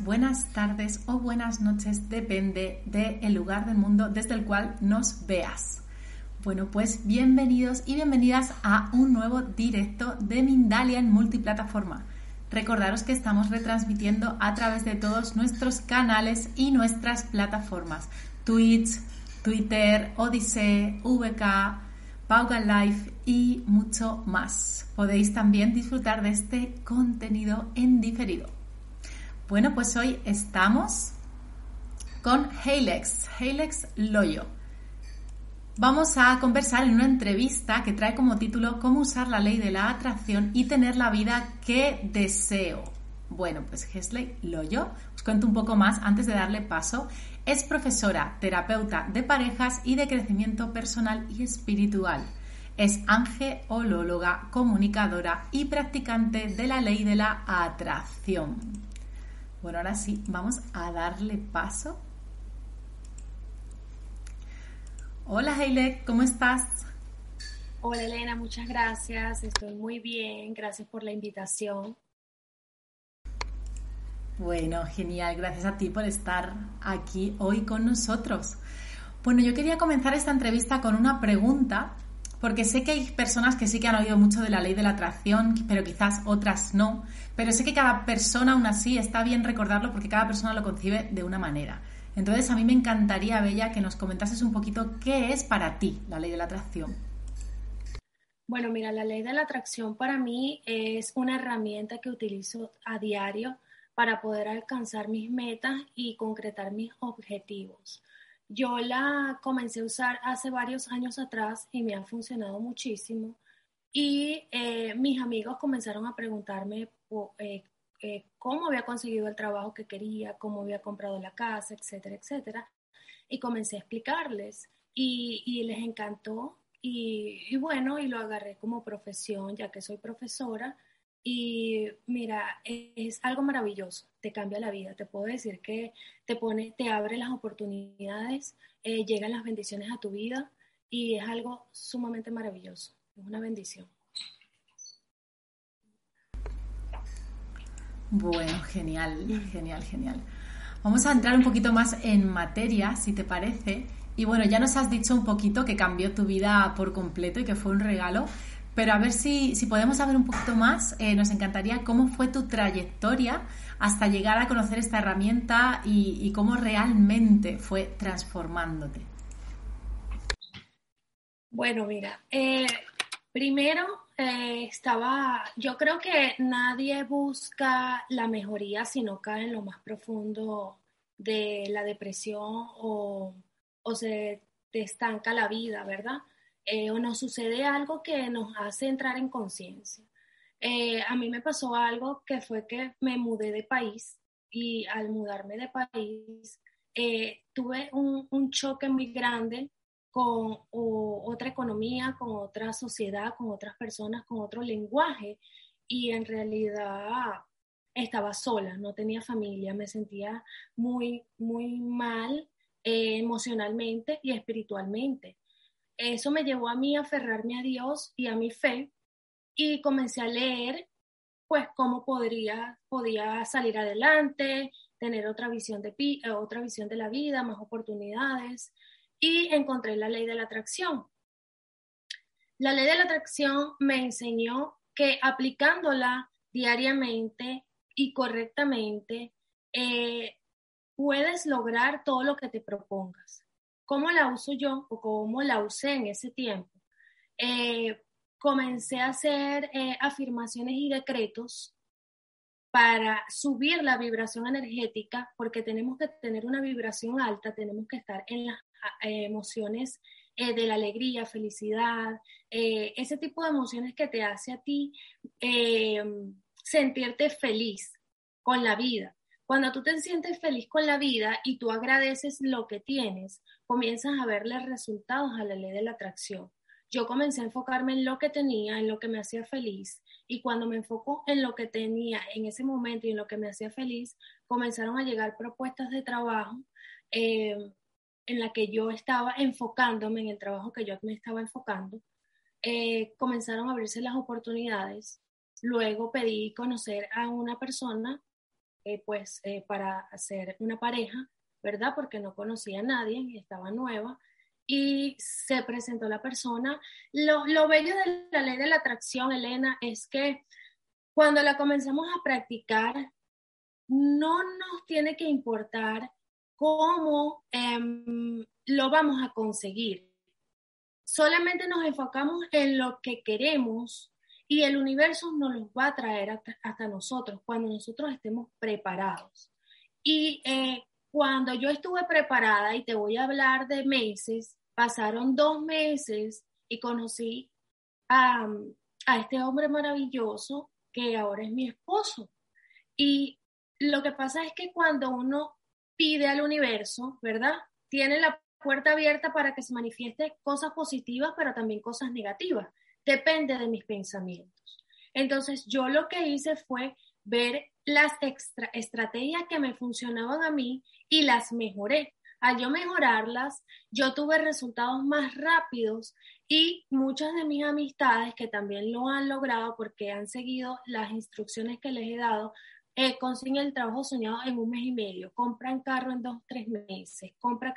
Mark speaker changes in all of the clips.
Speaker 1: Buenas tardes o buenas noches, depende del lugar del mundo desde el cual nos veas. Bueno, pues bienvenidos y bienvenidas a un nuevo directo de Mindalia en multiplataforma. Recordaros que estamos retransmitiendo a través de todos nuestros canales y nuestras plataformas: Twitch, Twitter, Odyssey, VK, Pauga Live y mucho más. Podéis también disfrutar de este contenido en diferido. Bueno, pues hoy estamos con Heilex, Heilex Loyo. Vamos a conversar en una entrevista que trae como título Cómo usar la ley de la atracción y tener la vida que deseo. Bueno, pues Hesley Loyo, os cuento un poco más antes de darle paso. Es profesora, terapeuta de parejas y de crecimiento personal y espiritual. Es angeolóloga, comunicadora y practicante de la ley de la atracción. Bueno, ahora sí, vamos a darle paso. Hola Heile, ¿cómo estás?
Speaker 2: Hola Elena, muchas gracias. Estoy muy bien. Gracias por la invitación.
Speaker 1: Bueno, genial. Gracias a ti por estar aquí hoy con nosotros. Bueno, yo quería comenzar esta entrevista con una pregunta, porque sé que hay personas que sí que han oído mucho de la ley de la atracción, pero quizás otras no. Pero sé que cada persona, aún así, está bien recordarlo porque cada persona lo concibe de una manera. Entonces, a mí me encantaría, Bella, que nos comentases un poquito qué es para ti la ley de la atracción.
Speaker 2: Bueno, mira, la ley de la atracción para mí es una herramienta que utilizo a diario para poder alcanzar mis metas y concretar mis objetivos. Yo la comencé a usar hace varios años atrás y me ha funcionado muchísimo. Y eh, mis amigos comenzaron a preguntarme eh, eh, cómo había conseguido el trabajo que quería, cómo había comprado la casa, etcétera, etcétera. Y comencé a explicarles y, les encantó y, y, bueno, y lo agarré como profesión, ya que soy profesora. Y mira, es algo maravilloso, te cambia la vida, te puedo decir que te pone, te abre las oportunidades, eh, llegan las bendiciones a tu vida y es algo sumamente maravilloso, es una bendición.
Speaker 1: Bueno, genial, genial, genial. Vamos a entrar un poquito más en materia, si te parece. Y bueno, ya nos has dicho un poquito que cambió tu vida por completo y que fue un regalo, pero a ver si, si podemos saber un poquito más, eh, nos encantaría cómo fue tu trayectoria hasta llegar a conocer esta herramienta y, cómo realmente fue transformándote.
Speaker 2: Bueno, mira, eh, primero eh, estaba, yo creo que nadie busca la mejoría si no cae en lo más profundo de la depresión o, se te estanca la vida, ¿verdad? Eh, o nos sucede algo que nos hace entrar en conciencia. Eh, a mí me pasó algo que fue que me mudé de país y al mudarme de país tuve un, un choque muy grande con otra economía, con otra sociedad, con otras personas, con otro lenguaje y en realidad estaba sola, no tenía familia, me sentía muy, muy mal eh, emocionalmente y espiritualmente. Eso me llevó a mí a aferrarme a Dios y a mi fe y comencé a leer pues cómo podría, podía salir adelante, tener otra visión de, otra visión de la vida, más oportunidades y encontré la ley de la atracción. La ley de la atracción me enseñó que aplicándola diariamente y correctamente, eh, puedes lograr todo lo que te propongas. ¿Cómo la uso yo o cómo la usé en ese tiempo? Eh, comencé a hacer eh, afirmaciones y decretos para subir la vibración energética, porque tenemos que tener una vibración alta, tenemos que estar en las eh, emociones de la alegría, felicidad, ese tipo de emociones que te hace a ti sentirte feliz con la vida. Cuando tú te sientes feliz con la vida y tú agradeces lo que tienes, comienzas a verle resultados a la ley de la atracción. Yo comencé a enfocarme en lo que tenía, en lo que me hacía feliz, y cuando me enfoco en lo que tenía en ese momento y en lo que me hacía feliz, comenzaron a llegar propuestas de trabajo eh, en la que yo estaba enfocándome, en el trabajo que yo me estaba enfocando. Eh, comenzaron a abrirse las oportunidades. Luego pedí conocer a una persona eh, pues eh, para hacer una pareja, ¿verdad? Porque no conocía a nadie y estaba nueva. Y se presentó la persona. Lo, lo bello de la ley de la atracción, Elena, es que cuando la comenzamos a practicar, no nos tiene que importar cómo em, lo vamos a conseguir. Solamente nos enfocamos en lo que queremos y el universo nos los va a traer hasta, nosotros cuando nosotros estemos preparados. Y eh, cuando yo estuve preparada, y te voy a hablar de meses, pasaron dos meses y conocí a, a este hombre maravilloso que ahora es mi esposo. Y lo que pasa es que cuando uno pide al universo, ¿verdad? Tiene la puerta abierta para que se manifieste cosas positivas, pero también cosas negativas depende de mis pensamientos. Entonces, yo lo que hice fue ver las extra estrategias que me funcionaban a mí y las mejoré. Al yo mejorarlas, yo tuve resultados más rápidos y muchas de mis amistades que también lo han logrado porque han seguido las instrucciones que les he dado, eh, consiguen el trabajo soñado en un mes y medio, compran carro en dos, tres meses, compran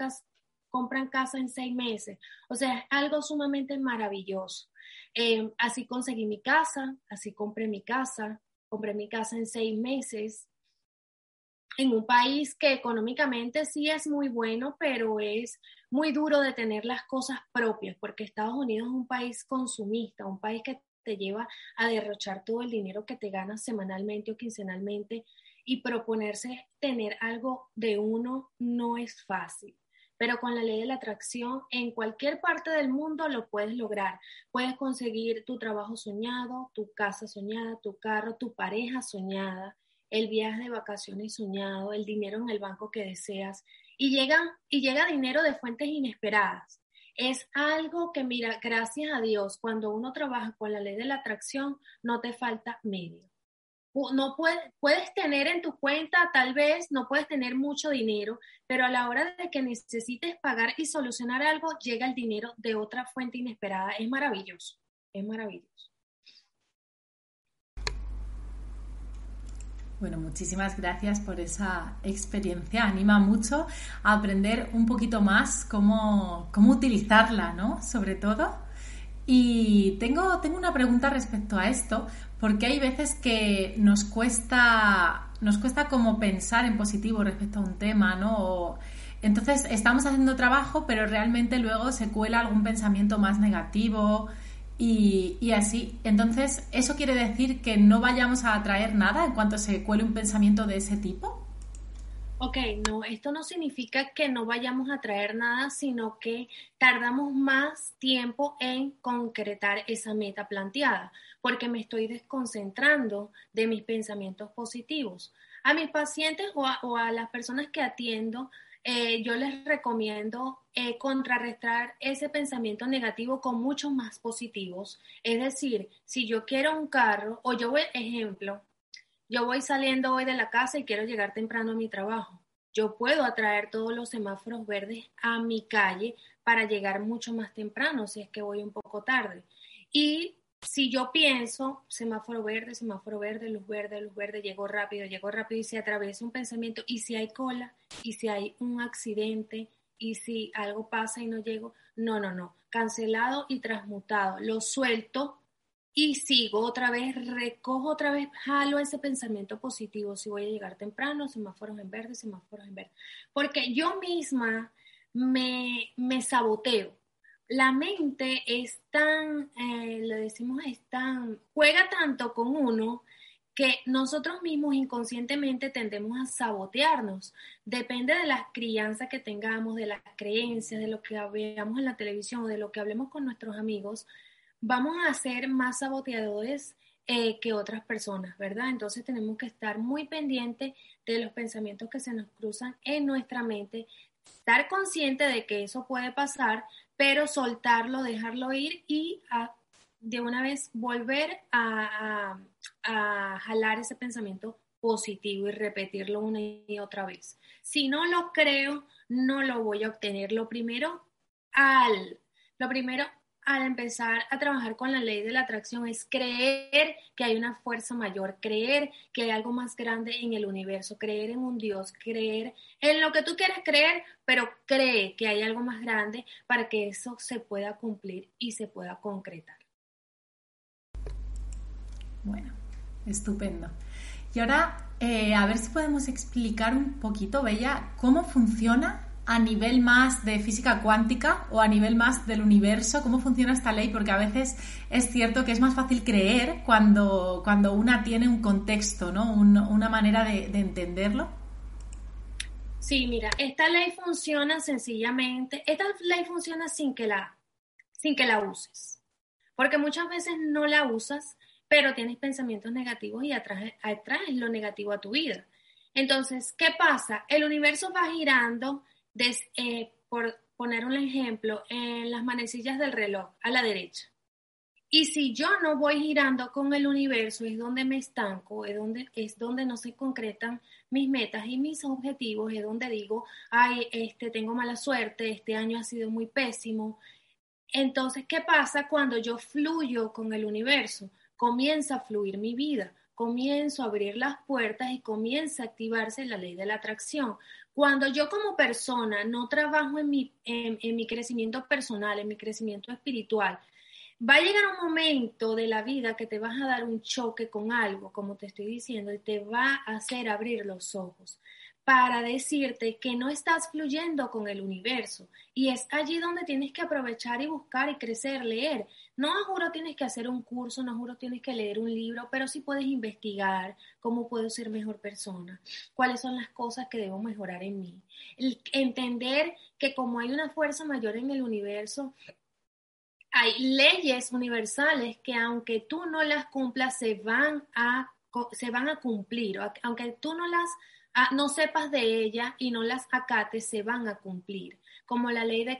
Speaker 2: compran casa en seis meses. O sea, algo sumamente maravilloso. Eh, así conseguí mi casa, así compré mi casa, compré mi casa en seis meses, en un país que económicamente sí es muy bueno, pero es muy duro de tener las cosas propias, porque Estados Unidos es un país consumista, un país que te lleva a derrochar todo el dinero que te ganas semanalmente o quincenalmente y proponerse tener algo de uno no es fácil pero con la ley de la atracción en cualquier parte del mundo lo puedes lograr. Puedes conseguir tu trabajo soñado, tu casa soñada, tu carro, tu pareja soñada, el viaje de vacaciones soñado, el dinero en el banco que deseas y llega, y llega dinero de fuentes inesperadas. Es algo que, mira, gracias a Dios, cuando uno trabaja con la ley de la atracción, no te falta medio no puedes, tener en tu cuenta, tal vez no puedes tener mucho dinero, pero a la hora de que necesites pagar y solucionar algo, llega el dinero de otra fuente inesperada. Es maravilloso, es maravilloso.
Speaker 1: Bueno, muchísimas gracias por esa experiencia. Anima mucho a aprender un poquito más cómo, cómo utilizarla, ¿no? Sobre todo. Y tengo, tengo una pregunta respecto a esto, porque hay veces que nos cuesta, nos cuesta como pensar en positivo respecto a un tema, ¿no? entonces estamos haciendo trabajo, pero realmente luego se cuela algún pensamiento más negativo y, y, así. Entonces, ¿eso quiere decir que no vayamos a atraer nada en cuanto se cuele un pensamiento de ese tipo?
Speaker 2: Ok, no, esto no significa que no vayamos a traer nada, sino que tardamos más tiempo en concretar esa meta planteada, porque me estoy desconcentrando de mis pensamientos positivos. A mis pacientes o a, las personas que atiendo, eh, yo les recomiendo eh, contrarrestar ese pensamiento negativo con muchos más positivos. Es decir, si yo quiero un carro, o yo ejemplo, yo voy saliendo hoy de la casa y quiero llegar temprano a mi trabajo. Yo puedo atraer todos los semáforos verdes a mi calle para llegar mucho más temprano si es que voy un poco tarde. Y si yo pienso, semáforo verde, semáforo verde, luz verde, luz verde, llego rápido, llego rápido y se atraviesa un pensamiento, y si hay cola, y si hay un accidente, y si algo pasa y no llego, no, no, no, cancelado y transmutado, lo suelto y sigo otra vez, recojo otra vez, jalo ese pensamiento positivo, si voy a llegar temprano, semáforos en verde, semáforos en verde, porque yo misma me, me saboteo. La mente es tan, eh, le decimos, es tan, juega tanto con uno que nosotros mismos inconscientemente tendemos a sabotearnos. Depende de las crianzas que tengamos, de las creencias, de lo que veamos en la televisión o de lo que hablemos con nuestros amigos, vamos a ser más saboteadores eh, que otras personas, ¿verdad? Entonces tenemos que estar muy pendientes de los pensamientos que se nos cruzan en nuestra mente, estar consciente de que eso puede pasar, pero soltarlo, dejarlo ir y de una vez volver a, a jalar ese pensamiento positivo y repetirlo una y otra vez. Si no lo creo, no lo voy a obtener. Lo primero, al, lo primero al empezar a trabajar con la ley de la atracción es creer que hay una fuerza mayor, creer que hay algo más grande en el universo, creer en un Dios, creer en lo que tú quieres creer, pero cree que hay algo más grande para que eso se pueda cumplir y se pueda concretar.
Speaker 1: Bueno, estupendo. Y ahora, eh, a ver si podemos explicar un poquito, Bella, cómo funciona a nivel más de física cuántica o a nivel más del universo, cómo funciona esta ley, porque a veces es cierto que es más fácil creer cuando, cuando una tiene un contexto, ¿no? una manera de, entenderlo.
Speaker 2: Sí, mira, esta ley funciona sencillamente, esta ley funciona sin que la, sin que la uses, porque muchas veces no la usas, pero tienes pensamientos negativos y atraes, atraes lo negativo a tu vida. Entonces, ¿qué pasa? El universo va girando eh, por poner un ejemplo, en las manecillas del reloj a la derecha. Y si yo no voy girando con el universo, es donde me estanco, es donde, es donde no se concretan mis metas y mis objetivos, es donde digo, ay, este, tengo mala suerte, este año ha sido muy pésimo. Entonces, ¿qué pasa cuando yo fluyo con el universo? Comienza a fluir mi vida, comienzo a abrir las puertas y comienza a activarse la ley de la atracción. Cuando yo como persona no trabajo en mi, en, mi crecimiento personal, en mi crecimiento espiritual, va a llegar un momento de la vida que te vas a dar un choque con algo, como te estoy diciendo, y te va a hacer abrir los ojos para decirte que no estás fluyendo con el universo. Y es allí donde tienes que aprovechar y buscar y crecer, leer. No juro tienes que hacer un curso, no juro tienes que leer un libro, pero sí puedes investigar cómo puedo ser mejor persona, cuáles son las cosas que debo mejorar en mí. entender que como hay una fuerza mayor en el universo, hay leyes universales que aunque tú no las cumplas, se van a, se van a cumplir, aunque tú no las Ah, no sepas de ella y no las acates, se van a cumplir, como la ley de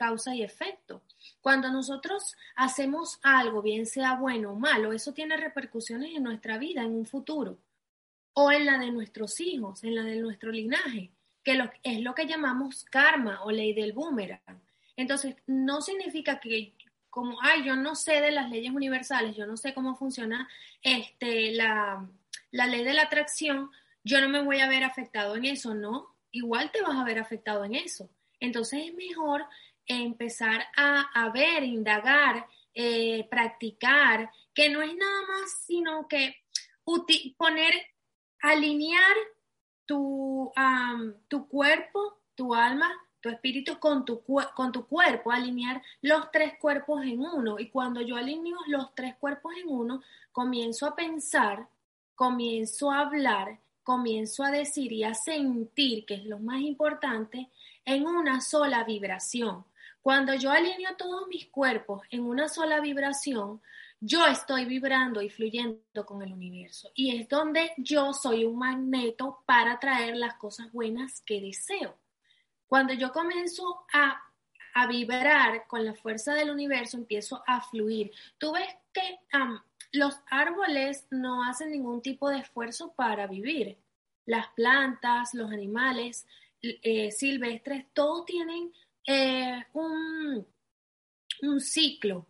Speaker 2: causa y efecto. Cuando nosotros hacemos algo, bien sea bueno o malo, eso tiene repercusiones en nuestra vida, en un futuro, o en la de nuestros hijos, en la de nuestro linaje, que es lo que llamamos karma o ley del boomerang. Entonces, no significa que como, ay, yo no sé de las leyes universales, yo no sé cómo funciona este, la, la ley de la atracción, yo no me voy a ver afectado en eso, ¿no? Igual te vas a ver afectado en eso. Entonces es mejor empezar a, ver, indagar, eh, practicar, que no es nada más sino que poner, alinear tu, tu cuerpo, tu alma, tu espíritu con tu, con tu cuerpo, alinear los tres cuerpos en uno. Y cuando yo alineo los tres cuerpos en uno, comienzo a pensar, comienzo a hablar comienzo a decir y a sentir, que es lo más importante, en una sola vibración. Cuando yo alineo todos mis cuerpos en una sola vibración, yo estoy vibrando y fluyendo con el universo. Y es donde yo soy un magneto para traer las cosas buenas que deseo. Cuando yo comienzo a, a vibrar con la fuerza del universo, empiezo a fluir. Tú ves que los árboles no hacen ningún tipo de esfuerzo para vivir. Las plantas, los animales eh, silvestres, todos tienen eh, un, un ciclo.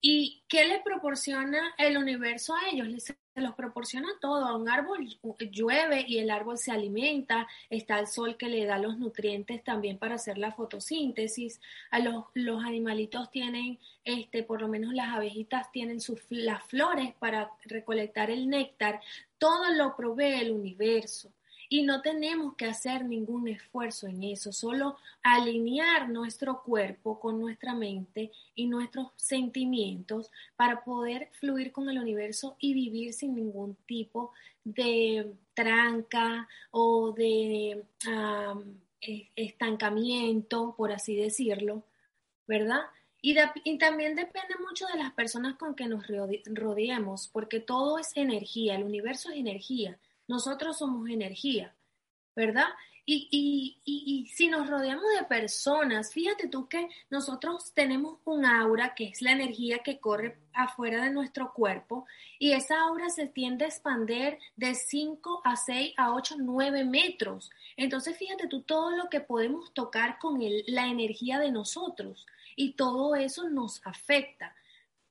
Speaker 2: ¿Y qué les proporciona el universo a ellos? Les se los proporciona todo. A un árbol llueve y el árbol se alimenta, está el sol que le da los nutrientes también para hacer la fotosíntesis. A los, los animalitos tienen, este, por lo menos las abejitas tienen sus, las flores para recolectar el néctar. Todo lo provee el universo. Y no tenemos que hacer ningún esfuerzo en eso, solo alinear nuestro cuerpo con nuestra mente y nuestros sentimientos para poder fluir con el universo y vivir sin ningún tipo de tranca o de e, estancamiento, por así decirlo, ¿verdad? Y, y, también depende mucho de las personas con que nos rodeemos, porque todo es energía, el universo es energía. Nosotros somos energía, ¿verdad? Y, y, y, si nos rodeamos de personas, fíjate tú que nosotros tenemos un aura que es la energía que corre afuera de nuestro cuerpo y esa aura se tiende a expander de 5 a 6 a 8, 9 metros. Entonces fíjate tú todo lo que podemos tocar con el, la energía de nosotros y todo eso nos afecta.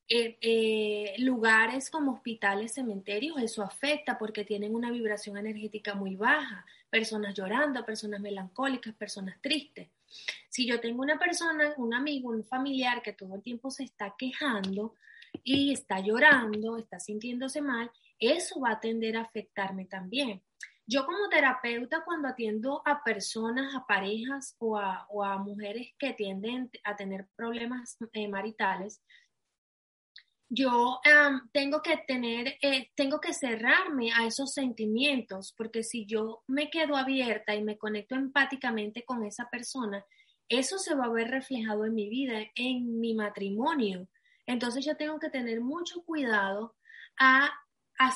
Speaker 2: Eh, eh, lugares como hospitales, cementerios, eso afecta porque tienen una vibración energética muy baja, personas llorando, personas melancólicas, personas tristes. Si yo tengo una persona, un amigo, un familiar que todo el tiempo se está quejando y está llorando, está sintiéndose mal, eso va a tender a afectarme también. Yo como terapeuta, cuando atiendo a personas, a parejas o a, mujeres que tienden a tener problemas eh, maritales, yo tengo que tener, eh, tengo que cerrarme a esos sentimientos, porque si yo me quedo abierta y me conecto empáticamente con esa persona, eso se va a ver reflejado en mi vida, en mi matrimonio. Entonces yo tengo que tener mucho cuidado a,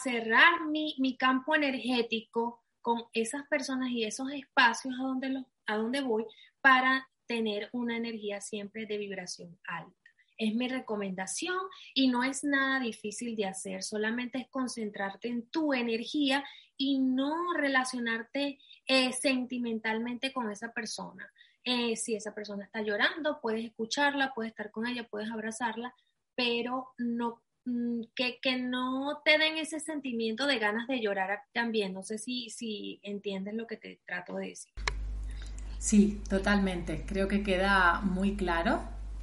Speaker 2: cerrar mi, mi, campo energético con esas personas y esos espacios a donde, a donde voy para tener una energía siempre de vibración alta. Es mi recomendación y no es nada difícil de hacer, solamente es concentrarte en tu energía y no relacionarte eh, sentimentalmente con esa persona. Eh, si esa persona está llorando, puedes escucharla, puedes estar con ella, puedes abrazarla, pero no mm, que, que, no te den ese sentimiento de ganas de llorar también. No sé si, si entiendes lo que te trato de decir.
Speaker 1: Sí, totalmente. Creo que queda muy claro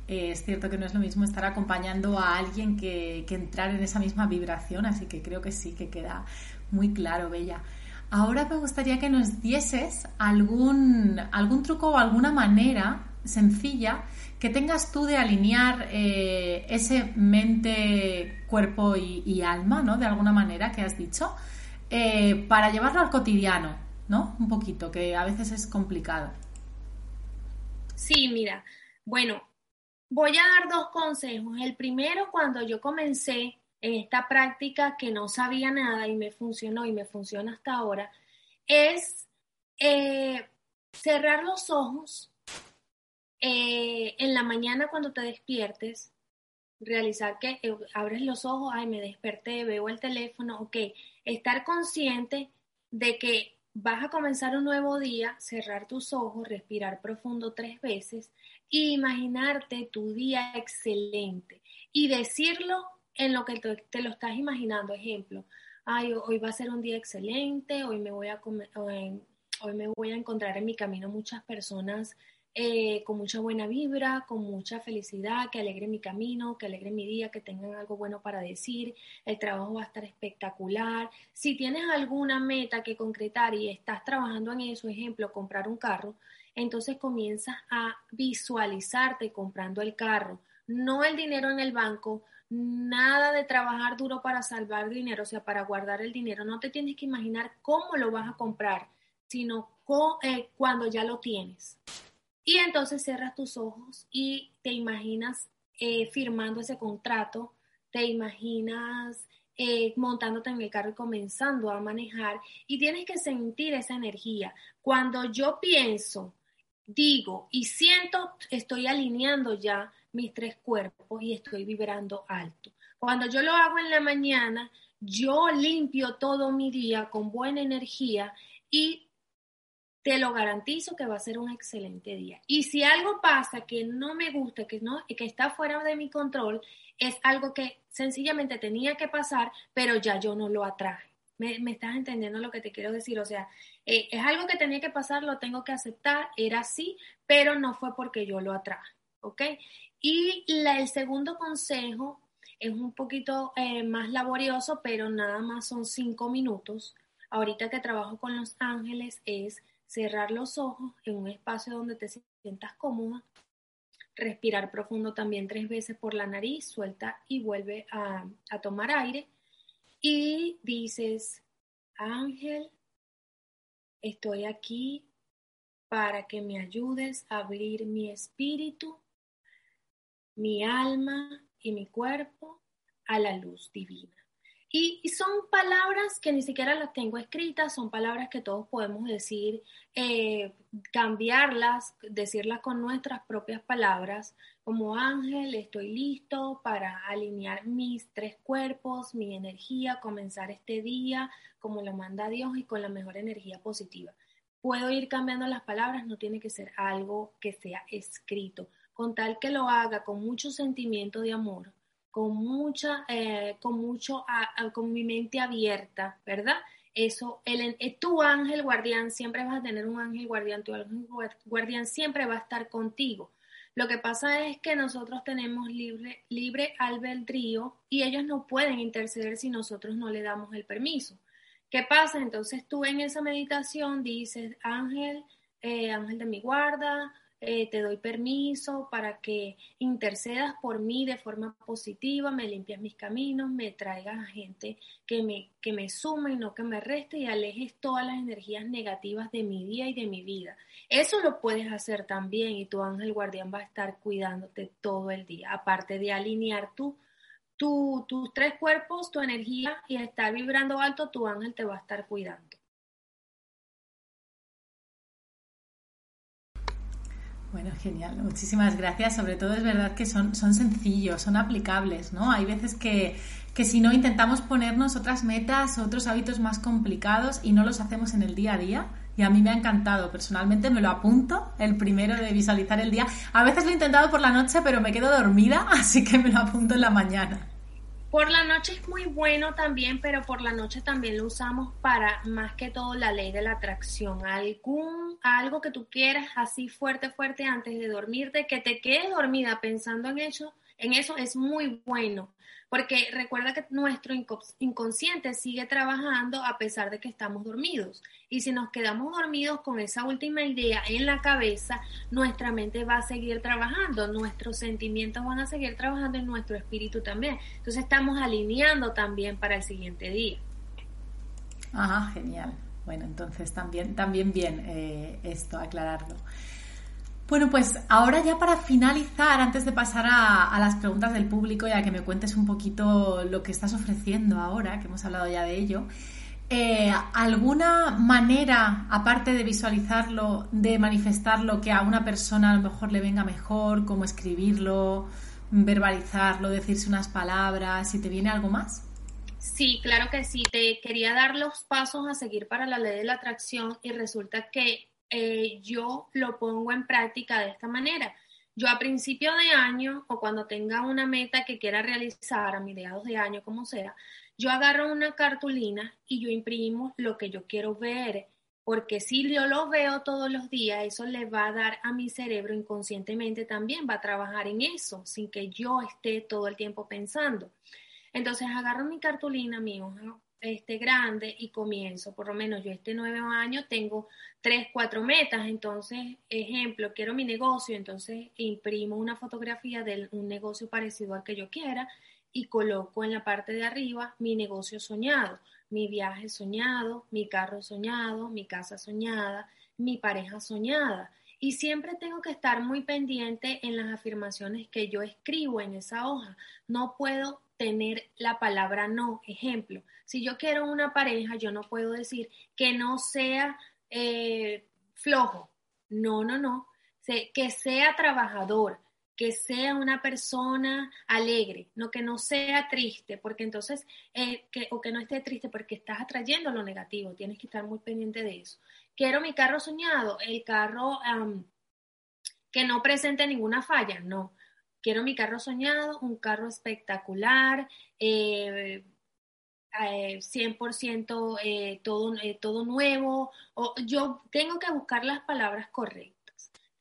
Speaker 1: eh, es cierto que no es lo mismo estar acompañando a alguien que, entrar en esa misma vibración, así que creo que sí, que queda muy claro, Bella. Ahora me gustaría que nos dieses algún, algún truco o alguna manera sencilla que tengas tú de alinear eh, ese mente, cuerpo y, alma, ¿no? De alguna manera que has dicho, eh, para llevarlo al cotidiano, ¿no? Un poquito, que a veces es complicado.
Speaker 2: Sí, mira, bueno, Voy a dar dos consejos. El primero, cuando yo comencé en esta práctica que no sabía nada y me funcionó y me funciona hasta ahora, es eh, cerrar los ojos eh, en la mañana cuando te despiertes, realizar que eh, abres los ojos, ay, me desperté, veo el teléfono, ok, estar consciente de que vas a comenzar un nuevo día, cerrar tus ojos, respirar profundo tres veces imaginarte tu día excelente y decirlo en lo que te, lo estás imaginando. Ejemplo, ay, hoy va a ser un día excelente, hoy me voy a, hoy me voy a encontrar en mi camino muchas personas eh, con mucha buena vibra, con mucha felicidad, que alegre mi camino, que alegre mi día, que tengan algo bueno para decir, el trabajo va a estar espectacular. Si tienes alguna meta que concretar y estás trabajando en eso, ejemplo, comprar un carro, entonces comienzas a visualizarte comprando el carro, no el dinero en el banco, nada de trabajar duro para salvar dinero, o sea, para guardar el dinero. No te tienes que imaginar cómo lo vas a comprar, sino eh, cuando ya lo tienes. Y entonces cierras tus ojos y te imaginas eh, firmando ese contrato, te imaginas eh, montándote en el carro y comenzando a manejar y tienes que sentir esa energía. Cuando yo pienso digo y siento, estoy alineando ya mis tres cuerpos y estoy vibrando alto. Cuando yo lo hago en la mañana, yo limpio todo mi día con buena energía y te lo garantizo que va a ser un excelente día. Y si algo pasa que no me gusta, que, no, que está fuera de mi control, es algo que sencillamente tenía que pasar, pero ya yo no lo atraje. ¿Me, me estás entendiendo lo que te quiero decir? O sea, eh, es algo que tenía que pasar, lo tengo que aceptar, era así, pero no fue porque yo lo atraje, ¿ok? Y el segundo consejo es un poquito eh, más laborioso, pero nada más son cinco minutos. ahorita que trabajo con los ángeles es cerrar los ojos en un espacio donde te sientas cómoda, respirar profundo también tres veces por la nariz, suelta y vuelve a, a tomar aire y dices, Ángel, estoy aquí para que me ayudes a abrir mi espíritu, mi alma y mi cuerpo a la luz divina. Y, son palabras que ni siquiera las tengo escritas, son palabras que todos podemos decir, eh, cambiarlas, decirlas con nuestras propias palabras, como ángel, estoy listo para alinear mis tres cuerpos, mi energía, comenzar este día como lo manda Dios y con la mejor energía positiva. Puedo ir cambiando las palabras, no tiene que ser algo que sea escrito, con tal que lo haga con mucho sentimiento de amor, con mucha, eh, con mucho, con mi mente abierta, ¿verdad? Eso, el, eh, tu ángel guardián, siempre vas a tener un ángel guardián, tu ángel guardián siempre va a estar contigo. Lo que pasa es que nosotros tenemos libre, libre albedrío y ellos no pueden interceder si nosotros no le damos el permiso. ¿Qué pasa? Entonces tú en esa meditación dices, ángel, eh, ángel de mi guarda, eh, te doy permiso para que intercedas por mí de forma positiva, me limpias mis caminos, me traigas a gente que me, que me sume y no que me reste y alejes todas las energías negativas de mi día y de mi vida. Eso lo puedes hacer también y tu ángel guardián va a estar cuidándote todo el día, aparte de alinear tu, tus tres cuerpos, tu energía y estar vibrando alto, tu ángel te va a estar cuidando.
Speaker 1: Bueno, genial. Muchísimas gracias. Sobre todo es verdad que son, son sencillos, son aplicables, ¿no? Hay veces que, que si no intentamos ponernos otras metas, otros hábitos más complicados y no los hacemos en el día a día. Y a mí me ha encantado. Personalmente me lo apunto, el primero de visualizar el día. A veces lo he intentado por la noche, pero me quedo dormida, así que me lo apunto en la mañana.
Speaker 2: Por la noche es muy bueno también, pero por la noche también lo usamos para más que todo la ley de la atracción. Algún, algo que tú quieras así fuerte, fuerte antes de dormirte, que te quedes dormida pensando en eso, en eso es muy bueno porque recuerda que nuestro inconsciente sigue trabajando a pesar de que estamos dormidos. Y si nos quedamos dormidos con esa última idea en la cabeza, nuestra mente va a seguir trabajando, nuestros sentimientos van a seguir trabajando en nuestro espíritu también. Entonces estamos alineando también para el siguiente día.
Speaker 1: Ajá, genial. Bueno, entonces también, también bien eh, esto, aclararlo. Bueno, pues ahora ya para finalizar, antes de pasar a, las preguntas del público y a que me cuentes un poquito lo que estás ofreciendo ahora, que hemos hablado ya de ello, eh, ¿alguna manera, aparte de visualizarlo, de manifestarlo, que a una persona a lo mejor le venga mejor, como escribirlo, verbalizarlo, decirse unas palabras, si te viene algo más?
Speaker 2: Sí, claro que sí. Te quería dar los pasos a seguir para la ley de la atracción y resulta que eh, yo lo pongo en práctica de esta manera. Yo a principio de año o cuando tenga una meta que quiera realizar a mediados de año, como sea, yo agarro una cartulina y yo imprimo lo que yo quiero ver, porque si yo lo veo todos los días, eso le va a dar a mi cerebro inconscientemente también, va a trabajar en eso, sin que yo esté todo el tiempo pensando. Entonces agarro mi cartulina, mi hoja este, grande y comienzo, por lo menos yo este nueve año tengo tres, cuatro metas, entonces, ejemplo, quiero mi negocio, entonces imprimo una fotografía de un negocio parecido al que yo quiera y coloco en la parte de arriba mi negocio soñado, mi viaje soñado, mi carro soñado, mi casa soñada, mi pareja soñada. Y siempre tengo que estar muy pendiente en las afirmaciones que yo escribo en esa hoja. No puedo tener la palabra no. Ejemplo, si yo quiero una pareja, yo no puedo decir que no sea eh, flojo. No, no, no. Que sea trabajador, que sea una persona alegre, no que no sea triste, porque entonces, eh, o que no esté triste porque estás atrayendo lo negativo, tienes que estar muy pendiente de eso. Quiero mi carro soñado, el carro que no presente ninguna falla, no. Quiero mi carro soñado, un carro espectacular, 100% eh, eh, todo, eh, todo nuevo. O, yo tengo que buscar las palabras correctas.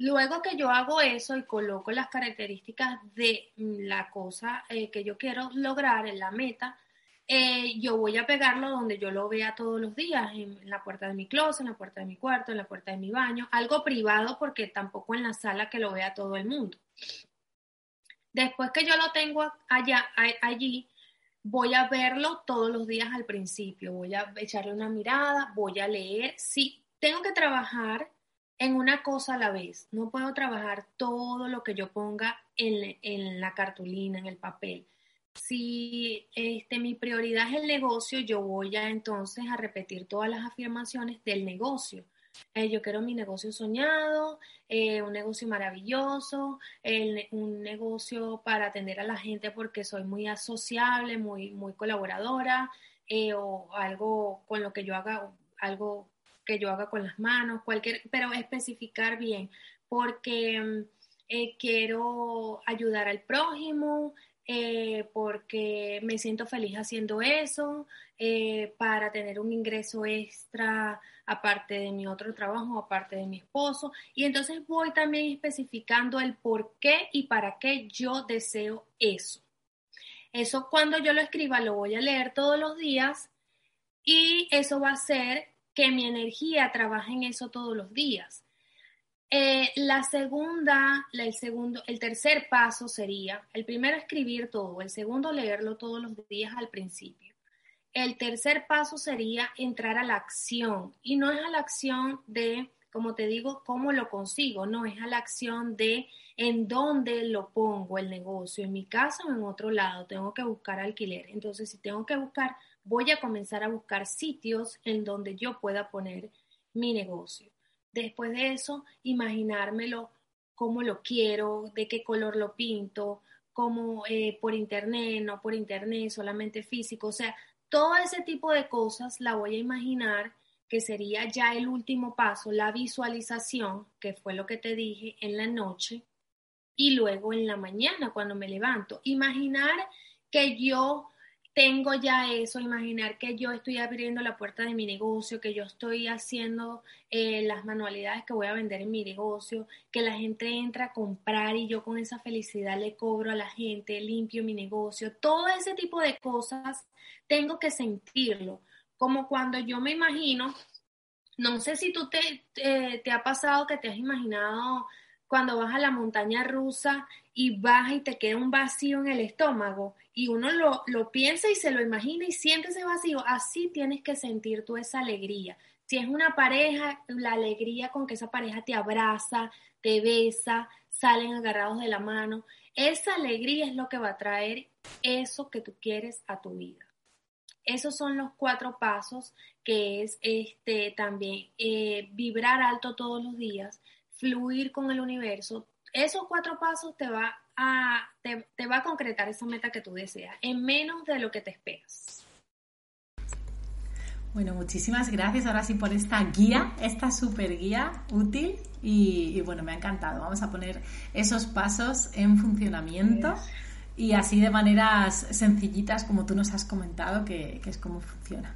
Speaker 2: Luego que yo hago eso y coloco las características de la cosa que yo quiero lograr en la meta, eh, yo voy a pegarlo donde yo lo vea todos los días, en, la puerta de mi closet, en la puerta de mi cuarto, en la puerta de mi baño, algo privado porque tampoco en la sala que lo vea todo el mundo. Después que yo lo tengo allá, allí, voy a verlo todos los días al principio, voy a echarle una mirada, voy a leer. Sí, tengo que trabajar en una cosa a la vez, no puedo trabajar todo lo que yo ponga en, en la cartulina, en el papel si este, mi prioridad es el negocio, yo voy a entonces a repetir todas las afirmaciones del negocio. Eh, yo quiero mi negocio soñado, eh, un negocio maravilloso, un negocio para atender a la gente porque soy muy asociable, muy, muy colaboradora, eh, o algo con lo que yo haga, algo que yo haga con las manos, cualquier, pero especificar bien, porque mm, quiero ayudar al prójimo, eh, porque me siento feliz haciendo eso, eh, para tener un ingreso extra aparte de mi otro trabajo, aparte de mi esposo. Y entonces voy también especificando el por qué y para qué yo deseo eso. Eso cuando yo lo escriba lo voy a leer todos los días y eso va a hacer que mi energía trabaje en eso todos los días. Eh, la segunda, el segundo, el tercer paso sería, el primero escribir todo, el segundo leerlo todos los días al principio. El tercer paso sería entrar a la acción y no es a la acción de, como te digo, cómo lo consigo, no es a la acción de en dónde lo pongo el negocio, en mi casa o en otro lado, tengo que buscar alquiler. Entonces, si tengo que buscar, voy a comenzar a buscar sitios en donde yo pueda poner mi negocio. Después de eso, imaginármelo cómo lo quiero, de qué color lo pinto, como eh, por internet, no por internet, solamente físico. O sea, todo ese tipo de cosas la voy a imaginar que sería ya el último paso, la visualización, que fue lo que te dije en la noche, y luego en la mañana cuando me levanto. Imaginar que yo tengo ya eso, imaginar que yo estoy abriendo la puerta de mi negocio, que yo estoy haciendo eh, las manualidades que voy a vender en mi negocio, que la gente entra a comprar y yo con esa felicidad le cobro a la gente, limpio mi negocio, todo ese tipo de cosas tengo que sentirlo, como cuando yo me imagino, no sé si tú te, te ha pasado que te has imaginado cuando vas a la montaña rusa y vas y te queda un vacío en el estómago y uno lo, lo piensa y se lo imagina y siente ese vacío, así tienes que sentir tú esa alegría. Si es una pareja, la alegría con que esa pareja te abraza, te besa, salen agarrados de la mano, esa alegría es lo que va a traer eso que tú quieres a tu vida. Esos son los cuatro pasos que es este también eh, vibrar alto todos los días, fluir con el universo. Esos cuatro pasos te va te, va a concretar esa meta que tú deseas en menos de lo que te esperas.
Speaker 1: Bueno, muchísimas gracias ahora sí por esta guía, esta super guía útil y, bueno, me ha encantado. Vamos a poner esos pasos en funcionamiento y así de maneras sencillitas como tú nos has comentado que, que es como funciona.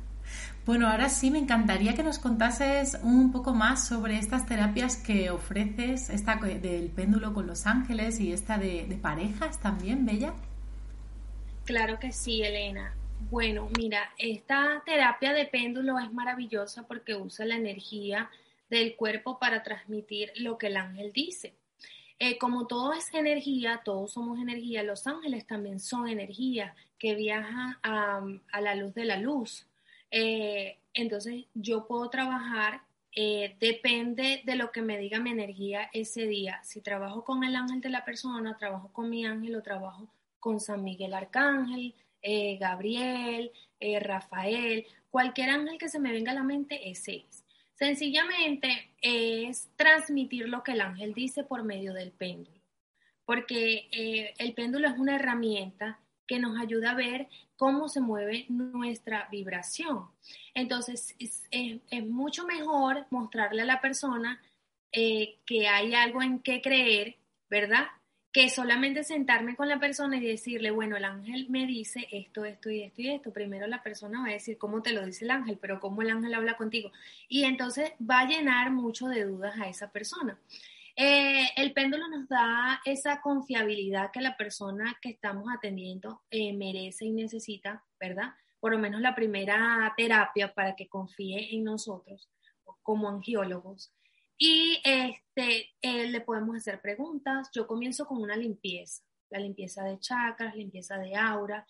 Speaker 1: Bueno, ahora sí me encantaría que nos contases un poco más sobre estas terapias que ofreces, esta del péndulo con los ángeles y esta de, parejas también, Bella.
Speaker 2: Claro que sí, Elena. Bueno, mira, esta terapia de péndulo es maravillosa porque usa la energía del cuerpo para transmitir lo que el ángel dice. Eh, como todo es energía, todos somos energía, los ángeles también son energía que viaja a la luz de la luz. Eh, entonces yo puedo trabajar, eh, depende de lo que me diga mi energía ese día. Si trabajo con el ángel de la persona, trabajo con mi ángel o trabajo con San Miguel Arcángel, eh, Gabriel, Rafael, cualquier ángel que se me venga a la mente, ese es. Sencillamente es transmitir lo que el ángel dice por medio del péndulo, porque el péndulo es una herramienta que nos ayuda a ver cómo se mueve nuestra vibración. Entonces, es, mucho mejor mostrarle a la persona eh, que hay algo en qué creer, ¿verdad? Que solamente sentarme con la persona y decirle, bueno, el ángel me dice esto, esto y esto y esto. Primero la persona va a decir cómo te lo dice el ángel, pero cómo el ángel habla contigo. Y entonces va a llenar mucho de dudas a esa persona. Eh, el péndulo nos da esa confiabilidad que la persona que estamos atendiendo eh, merece y necesita, ¿verdad? por lo menos la primera terapia para que confíe en nosotros como angiólogos. Y este, eh, le podemos hacer preguntas. Yo comienzo con una limpieza, la limpieza de chakras, limpieza de aura.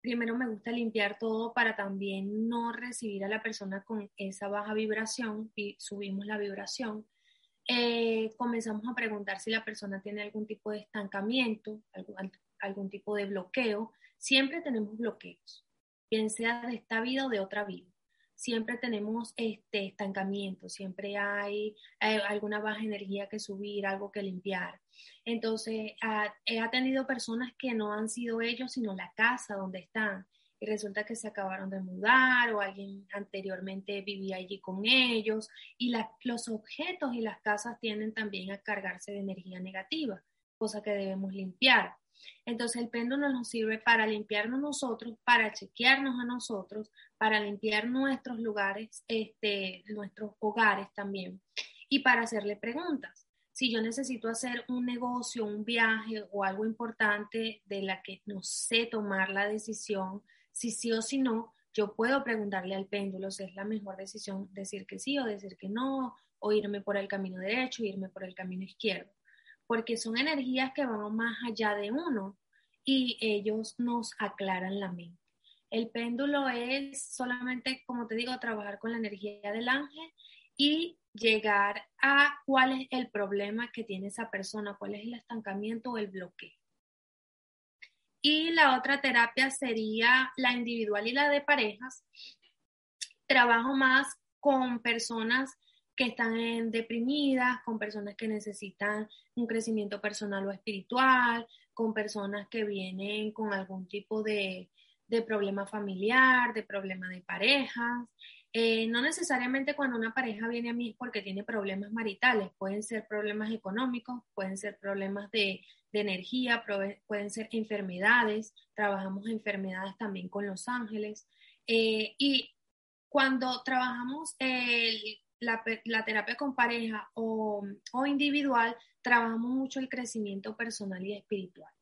Speaker 2: Primero me gusta limpiar todo para también no recibir a la persona con esa baja vibración y subimos la vibración. Eh, comenzamos a preguntar si la persona tiene algún tipo de estancamiento, algún, algún tipo de bloqueo. Siempre tenemos bloqueos, bien sea de esta vida o de otra vida siempre tenemos este estancamiento, siempre hay, eh, alguna baja energía que subir, algo que limpiar. Entonces, he atendido personas que no han sido ellos, sino la casa donde están. Y resulta que se acabaron de mudar o alguien anteriormente vivía allí con ellos. Y los objetos y las casas tienden también a cargarse de energía negativa, cosa que debemos limpiar. Entonces el péndulo nos sirve para limpiarnos nosotros, para chequearnos a nosotros, para limpiar nuestros lugares, este, nuestros hogares también y para hacerle preguntas. Si yo necesito hacer un negocio, un viaje o algo importante de la que no sé tomar la decisión, si sí o si no, yo puedo preguntarle al péndulo si es la mejor decisión decir que sí o decir que no, o irme por el camino derecho, o irme por el camino izquierdo porque son energías que van más allá de uno y ellos nos aclaran la mente. El péndulo es solamente, como te digo, trabajar con la energía del ángel y llegar a cuál es el problema que tiene esa persona, cuál es el estancamiento o el bloqueo. Y la otra terapia sería la individual y la de parejas. Trabajo más con personas que están deprimidas, con personas que necesitan un crecimiento personal o espiritual, con personas que vienen con algún tipo de, problema familiar, de problema de parejas. Eh, no necesariamente cuando una pareja viene a mí es porque tiene problemas maritales, pueden ser problemas económicos, pueden ser problemas de, energía, pueden ser enfermedades, trabajamos enfermedades también con los ángeles. Eh, y cuando trabajamos el la, terapia con pareja o, individual, trabajamos mucho el crecimiento personal y espiritual.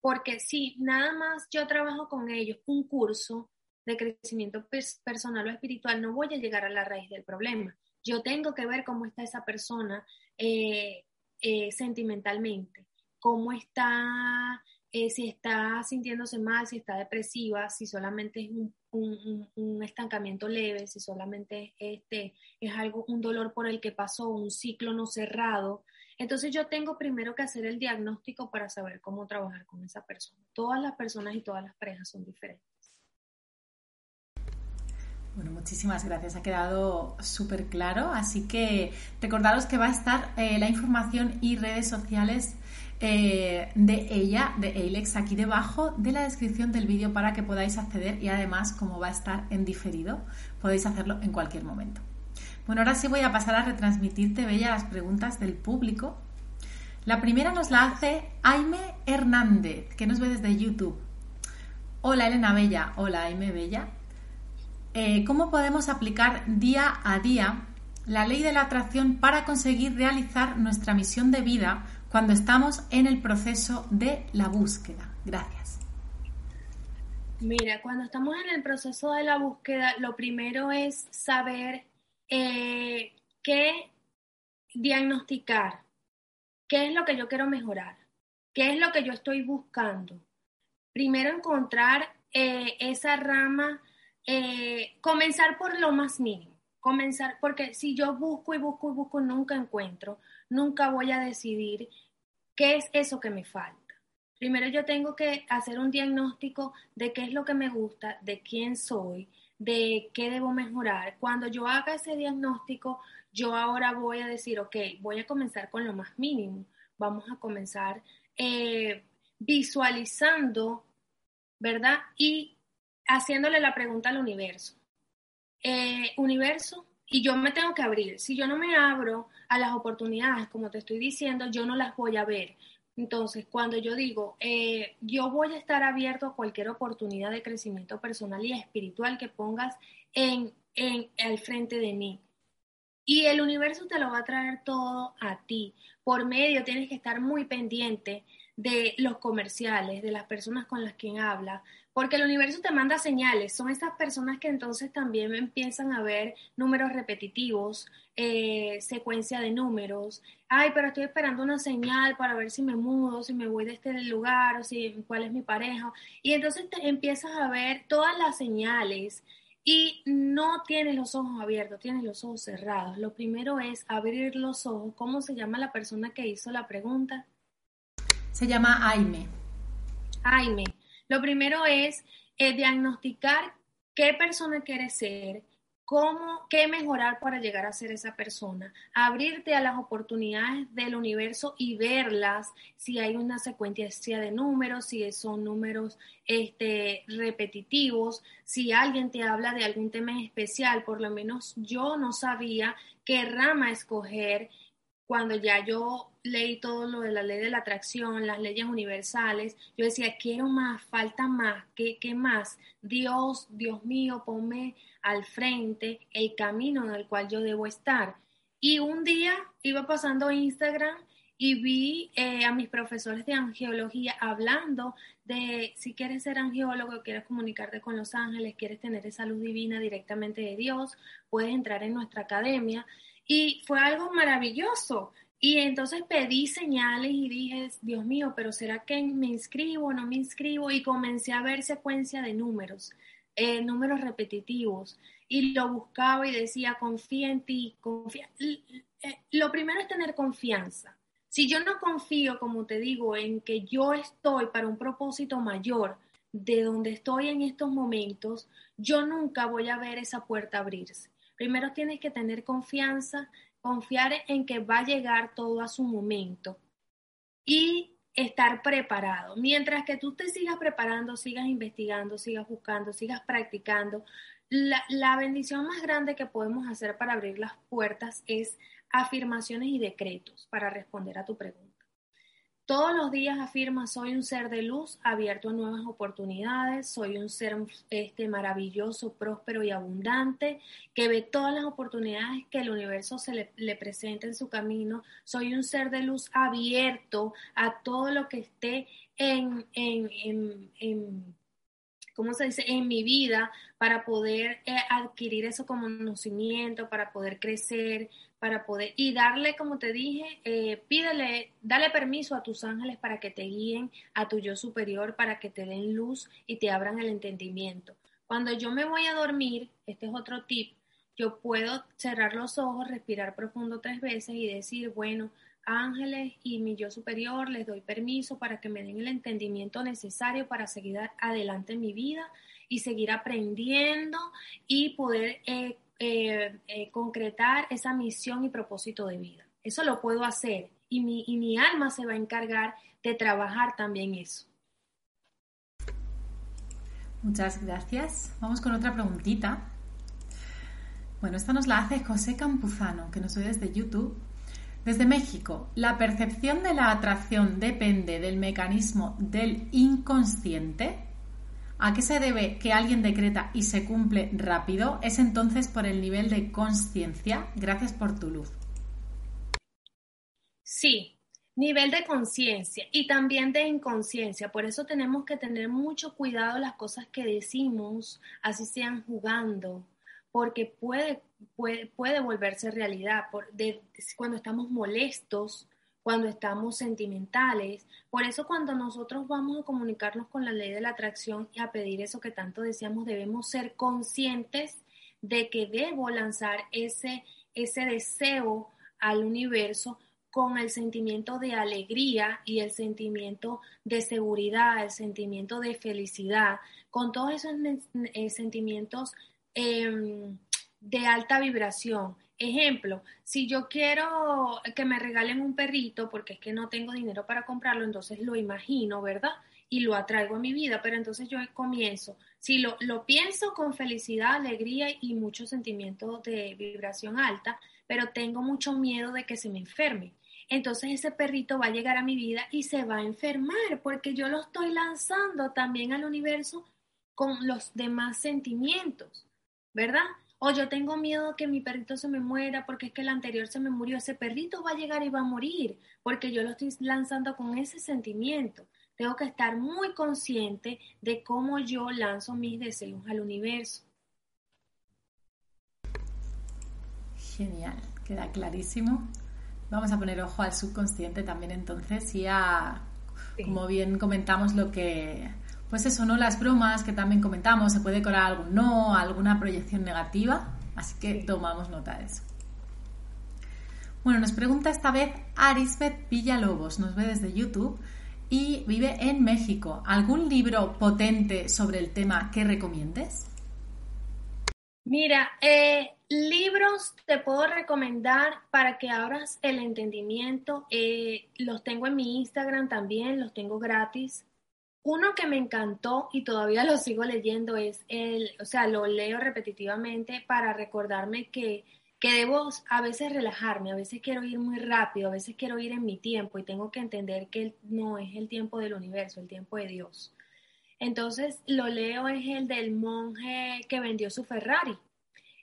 Speaker 2: Porque si nada más yo trabajo con ellos un curso de crecimiento personal o espiritual, no voy a llegar a la raíz del problema. Yo tengo que ver cómo está esa persona eh, eh, sentimentalmente, cómo está eh, si está sintiéndose mal, si está depresiva, si solamente es un, estancamiento leve, si solamente este, es algo, un dolor por el que pasó, un ciclo no cerrado. Entonces yo tengo primero que hacer el diagnóstico para saber cómo trabajar con esa persona. Todas las personas y todas las parejas son diferentes.
Speaker 1: Bueno, muchísimas gracias. Ha quedado súper claro. Así que recordaros que va a estar eh, la información y redes sociales eh, de ella, de Eilex, aquí debajo de la descripción del vídeo para que podáis acceder y además, como va a estar en diferido, podéis hacerlo en cualquier momento. Bueno, ahora sí voy a pasar a retransmitirte, Bella, las preguntas del público. La primera nos la hace Aime Hernández, que nos ve desde YouTube. Hola Elena Bella, hola Aime Bella. Eh, ¿Cómo podemos aplicar día a día la ley de la atracción para conseguir realizar nuestra misión de vida cuando estamos en el proceso de la búsqueda? Gracias.
Speaker 2: Mira, cuando estamos en el proceso de la búsqueda, lo primero es saber eh, qué diagnosticar, qué es lo que yo quiero mejorar, qué es lo que yo estoy buscando. Primero encontrar eh, esa rama, eh, comenzar por lo más mínimo, comenzar, porque si yo busco y busco y busco, nunca encuentro, nunca voy a decidir ¿Qué es eso que me falta? Primero yo tengo que hacer un diagnóstico de qué es lo que me gusta, de quién soy, de qué debo mejorar. Cuando yo haga ese diagnóstico, yo ahora voy a decir, ok, voy a comenzar con lo más mínimo. Vamos a comenzar eh, visualizando, ¿verdad? Y haciéndole la pregunta al universo. Eh, universo, y yo me tengo que abrir. Si yo no me abro a las oportunidades, como te estoy diciendo, yo no las voy a ver. Entonces, cuando yo digo, eh, yo voy a estar abierto a cualquier oportunidad de crecimiento personal y espiritual que pongas en, en al frente de mí. Y el universo te lo va a traer todo a ti. Por medio tienes que estar muy pendiente de los comerciales, de las personas con las que habla, porque el universo te manda señales. Son esas personas que entonces también empiezan a ver números repetitivos, eh, secuencia de números. Ay, pero estoy esperando una señal para ver si me mudo, si me voy de este lugar, o si cuál es mi pareja. Y entonces te empiezas a ver todas las señales y no tienes los ojos abiertos, tienes los ojos cerrados. Lo primero es abrir los ojos. ¿Cómo se llama la persona que hizo la pregunta?
Speaker 1: Se llama Aime.
Speaker 2: Aime. Lo primero es eh, diagnosticar qué persona quieres ser, cómo, qué mejorar para llegar a ser esa persona, abrirte a las oportunidades del universo y verlas, si hay una secuencia de números, si son números este, repetitivos, si alguien te habla de algún tema especial, por lo menos yo no sabía qué rama escoger cuando ya yo leí todo lo de la ley de la atracción, las leyes universales, yo decía, quiero más, falta más, ¿qué, qué más? Dios, Dios mío, ponme al frente el camino en el cual yo debo estar. Y un día iba pasando Instagram y vi eh, a mis profesores de angiología hablando de si quieres ser angiólogo, quieres comunicarte con los ángeles, quieres tener esa luz divina directamente de Dios, puedes entrar en nuestra academia. Y fue algo maravilloso. Y entonces pedí señales y dije, Dios mío, pero ¿será que me inscribo o no me inscribo? Y comencé a ver secuencia de números, eh, números repetitivos. Y lo buscaba y decía, confía en ti, confía. Eh, lo primero es tener confianza. Si yo no confío, como te digo, en que yo estoy para un propósito mayor de donde estoy en estos momentos, yo nunca voy a ver esa puerta abrirse. Primero tienes que tener confianza, confiar en que va a llegar todo a su momento y estar preparado. Mientras que tú te sigas preparando, sigas investigando, sigas buscando, sigas practicando, la, la, bendición más grande que podemos hacer para abrir las puertas es afirmaciones y decretos para responder a tu pregunta. Todos los días afirma, soy un ser de luz abierto a nuevas oportunidades, soy un ser este, maravilloso, próspero y abundante, que ve todas las oportunidades que el universo se le, presenta en su camino, soy un ser de luz abierto a todo lo que esté en, en, en, en ¿cómo se dice?, en mi vida para poder eh, adquirir como conocimiento, para poder crecer, para poder, y darle, como te dije, eh, pídele, dale permiso a tus ángeles para que te guíen, a tu yo superior, para que te den luz y te abran el entendimiento. Cuando yo me voy a dormir, este es otro tip, yo puedo cerrar los ojos, respirar profundo tres veces y decir, bueno, ángeles y mi yo superior, les doy permiso para que me den el entendimiento necesario para seguir adelante en mi vida y seguir aprendiendo y poder eh, eh, eh, concretar esa misión y propósito de vida. Eso lo puedo hacer y mi, y mi alma se va a encargar de trabajar también eso.
Speaker 1: Muchas gracias. Vamos con otra preguntita. Bueno, esta nos la hace José Campuzano, que nos ve desde YouTube desde México, la percepción de la atracción depende del mecanismo del inconsciente. ¿A qué se debe que alguien decreta y se cumple rápido? Es entonces por el nivel de conciencia. Gracias por tu luz.
Speaker 2: Sí, nivel de conciencia y también de inconsciencia. Por eso tenemos que tener mucho cuidado las cosas que decimos, así sean jugando, porque puede, puede, puede volverse realidad cuando estamos molestos, cuando estamos sentimentales. Por eso cuando nosotros vamos a comunicarnos con la ley de la atracción y a pedir eso que tanto deseamos, debemos ser conscientes de que debo lanzar ese, ese deseo al universo con el sentimiento de alegría y el sentimiento de seguridad, el sentimiento de felicidad, con todos esos eh, sentimientos Em, de alta vibración. Ejemplo, si yo quiero que me regalen un perrito porque es que no tengo dinero para comprarlo, entonces lo imagino, ¿verdad? Y lo atraigo a mi vida, pero entonces yo comienzo, si lo, lo pienso con felicidad, alegría y mucho sentimiento de vibración alta, pero tengo mucho miedo de que se me enferme. Entonces ese perrito va a llegar a mi vida y se va a enfermar porque yo lo estoy lanzando también al universo con los demás sentimientos. ¿verdad? O yo tengo miedo que mi perrito se me muera porque es que el anterior se me murió. Ese perrito va a llegar y va a morir porque yo lo estoy lanzando con ese sentimiento. tengo que estar muy consciente de cómo yo lanzo mis deseos al universo.
Speaker 1: Genial, queda clarísimo. Vamos a poner ojo al subconsciente también entonces y a, como bien comentamos, lo que, pues eso, ¿no? Las bromas que también comentamos, se puede colar algún no, alguna proyección negativa, así que tomamos nota de eso. Bueno, nos pregunta esta vez Arisbeth Villalobos, nos ve desde YouTube y vive en México. ¿Algún libro potente sobre el tema que recomiendes?
Speaker 2: Mira, eh, libros te puedo recomendar para que abras el entendimiento. Eh, los tengo en mi Instagram también, los tengo gratis. Uno que me encantó y todavía lo sigo leyendo es el, o sea, lo leo repetitivamente para recordarme que, que debo a veces relajarme, a veces quiero ir muy rápido, a veces quiero ir en mi tiempo y tengo que entender que no es el tiempo del universo, el tiempo de Dios. Entonces, lo leo es el del monje que vendió su Ferrari.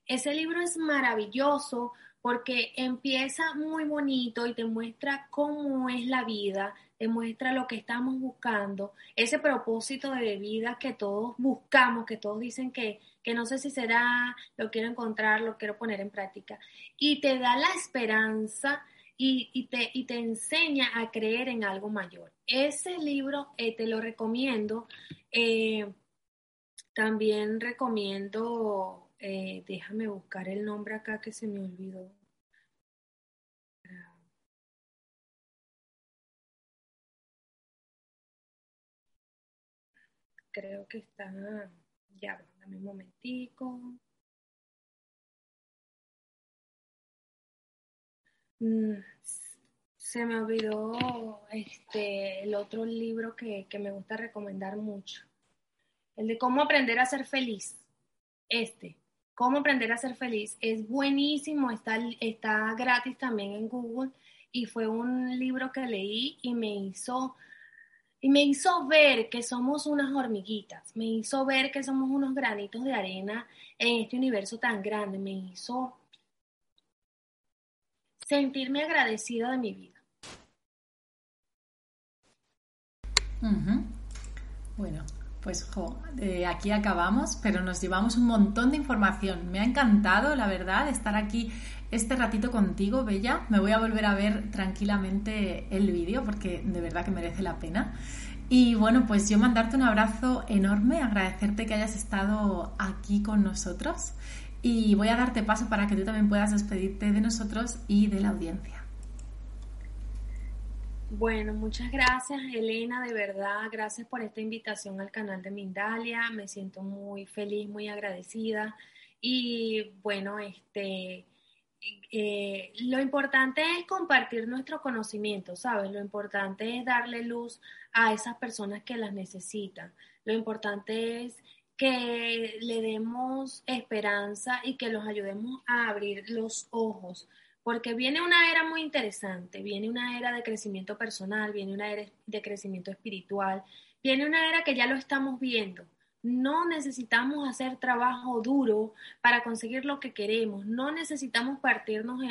Speaker 2: Ese libro es maravilloso porque empieza muy bonito y te muestra cómo es la vida, te muestra lo que estamos buscando, ese propósito de vida que todos buscamos, que todos dicen que, que no sé si será, lo quiero encontrar, lo quiero poner en práctica. Y te da la esperanza y, te, y te enseña a creer en algo mayor. Ese libro eh, te lo recomiendo. Eh, también recomiendo, eh, déjame buscar el nombre acá que se me olvidó. Creo que está, ya, dame un momentico. Mm, se me olvidó este, el otro libro que, que, me gusta recomendar mucho. El de cómo aprender a ser feliz. Este, cómo aprender a ser feliz. Es buenísimo, está, está gratis también en Google y fue un libro que leí y me hizo y me hizo ver que somos unas hormiguitas, me hizo ver que somos unos granitos de arena en este universo tan grande, me hizo sentirme agradecida de mi vida.
Speaker 1: Bueno, pues aquí acabamos, pero nos llevamos un montón de información. Me ha encantado, la verdad, estar aquí este ratito contigo, Bella. Me voy a volver a ver tranquilamente el vídeo porque de verdad que merece la pena. Y bueno, pues yo mandarte un abrazo enorme, agradecerte que hayas estado aquí con nosotros y voy a darte paso para que tú también puedas despedirte de nosotros y de la audiencia.
Speaker 2: Bueno, muchas gracias Elena, de verdad, gracias por esta invitación al canal de Mindalia, me siento muy feliz, muy agradecida. Y bueno, este, eh, lo importante es compartir nuestro conocimiento, ¿sabes? Lo importante es darle luz a esas personas que las necesitan, lo importante es que le demos esperanza y que los ayudemos a abrir los ojos porque viene una era muy interesante, viene una era de crecimiento personal, viene una era de crecimiento espiritual, viene una era que ya lo estamos viendo. No necesitamos hacer trabajo duro para conseguir lo que queremos, no necesitamos partirnos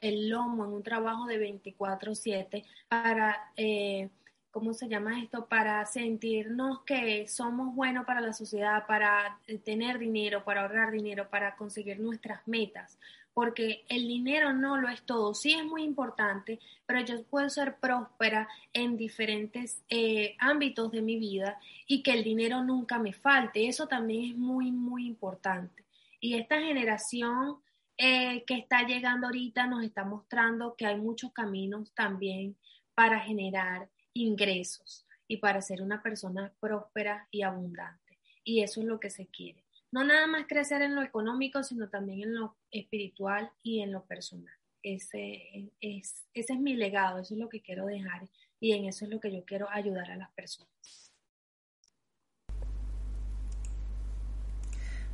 Speaker 2: el lomo en un trabajo de 24/7 para... Eh, ¿cómo se llama esto? Para sentirnos que somos buenos para la sociedad, para eh, tener dinero, para ahorrar dinero, para conseguir nuestras metas porque el dinero no lo es todo. Sí es muy importante, pero yo puedo ser próspera en diferentes eh, ámbitos de mi vida y que el dinero nunca me falte. Eso también es muy, muy importante. Y esta generación eh, que está llegando ahorita nos está mostrando que hay muchos caminos también para generar ingresos y para ser una persona próspera y abundante. Y eso es lo que se quiere no nada más crecer en lo económico, sino también en lo espiritual y en lo personal. Ese es, ese es mi legado, eso es lo que quiero dejar y en eso es lo que yo quiero ayudar a las personas.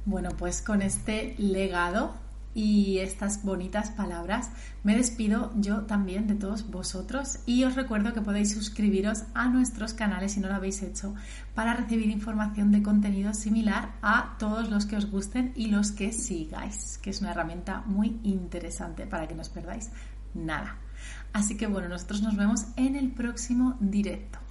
Speaker 1: Bueno, pues con este legado y estas bonitas palabras, me despido yo también de todos vosotros y os recuerdo que podéis suscribiros a nuestros canales si no lo habéis hecho para recibir información de contenido similar a todos los que os gusten y los que sigáis, que es una herramienta muy interesante para que no os perdáis nada. Así que bueno, nosotros nos vemos en el próximo directo.